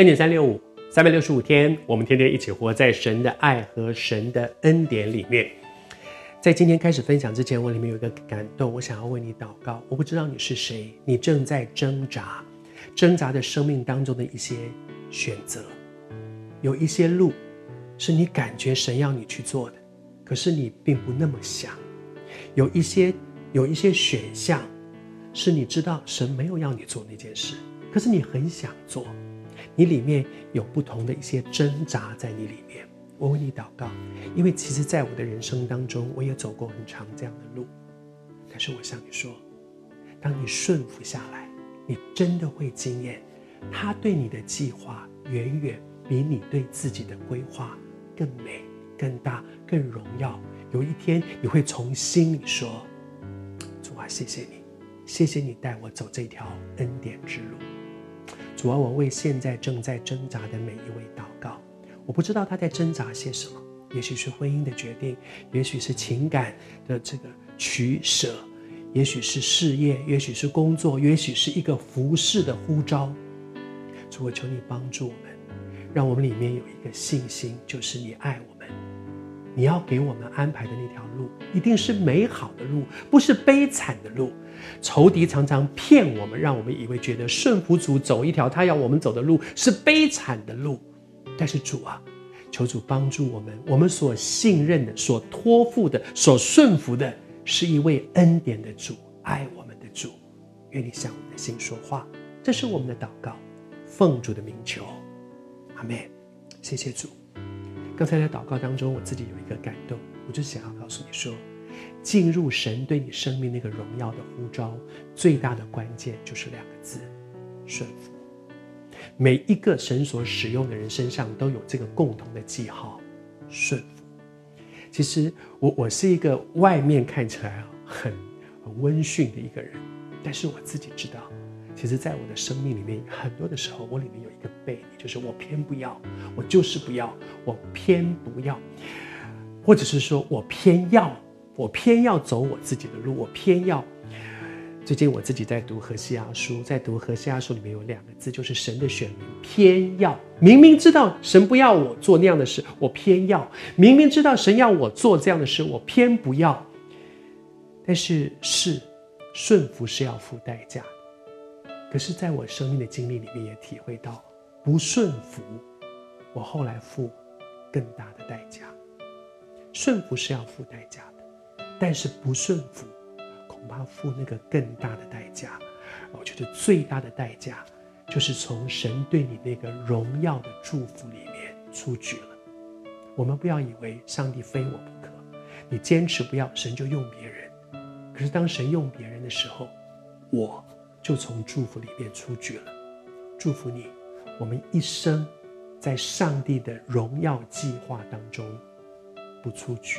恩典三六五，三百六十五天，我们天天一起活在神的爱和神的恩典里面。在今天开始分享之前，我里面有一个感动，我想要为你祷告。我不知道你是谁，你正在挣扎，挣扎的生命当中的一些选择，有一些路是你感觉神要你去做的，可是你并不那么想；有一些有一些选项是你知道神没有要你做那件事，可是你很想做。你里面有不同的一些挣扎在你里面，我为你祷告，因为其实，在我的人生当中，我也走过很长这样的路。但是，我向你说，当你顺服下来，你真的会经验，他对你的计划远远比你对自己的规划更美、更大、更荣耀。有一天，你会从心里说：“主啊，谢谢你，谢谢你带我走这条恩典之路。”主啊，我为现在正在挣扎的每一位祷告。我不知道他在挣扎些什么，也许是婚姻的决定，也许是情感的这个取舍，也许是事业，也许是工作，也许是一个服侍的呼召。主，我求你帮助我们，让我们里面有一个信心，就是你爱我们，你要给我们安排的那条路，一定是美好的路，不是悲惨的路。仇敌常常骗我们，让我们以为觉得顺服主走一条他要我们走的路是悲惨的路，但是主啊，求主帮助我们，我们所信任的、所托付的、所顺服的，是一位恩典的主，爱我们的主。愿你向我们的心说话，这是我们的祷告，奉主的名求，阿门。谢谢主。刚才在祷告当中，我自己有一个感动，我就想要告诉你说。进入神对你生命那个荣耀的呼召，最大的关键就是两个字：顺服。每一个神所使用的人身上都有这个共同的记号——顺服。其实我我是一个外面看起来很很温驯的一个人，但是我自己知道，其实在我的生命里面，很多的时候我里面有一个悖逆，就是我偏不要，我就是不要，我偏不要，或者是说我偏要。我偏要走我自己的路，我偏要。最近我自己在读何西阿书，在读何西阿书里面有两个字，就是神的选民偏要。明明知道神不要我做那样的事，我偏要；明明知道神要我做这样的事，我偏不要。但是是顺服是要付代价。可是在我生命的经历里面也体会到，不顺服，我后来付更大的代价。顺服是要付代价的。但是不顺服，恐怕付那个更大的代价。我觉得最大的代价，就是从神对你那个荣耀的祝福里面出局了。我们不要以为上帝非我不可，你坚持不要，神就用别人。可是当神用别人的时候，我就从祝福里面出局了。祝福你，我们一生在上帝的荣耀计划当中不出局。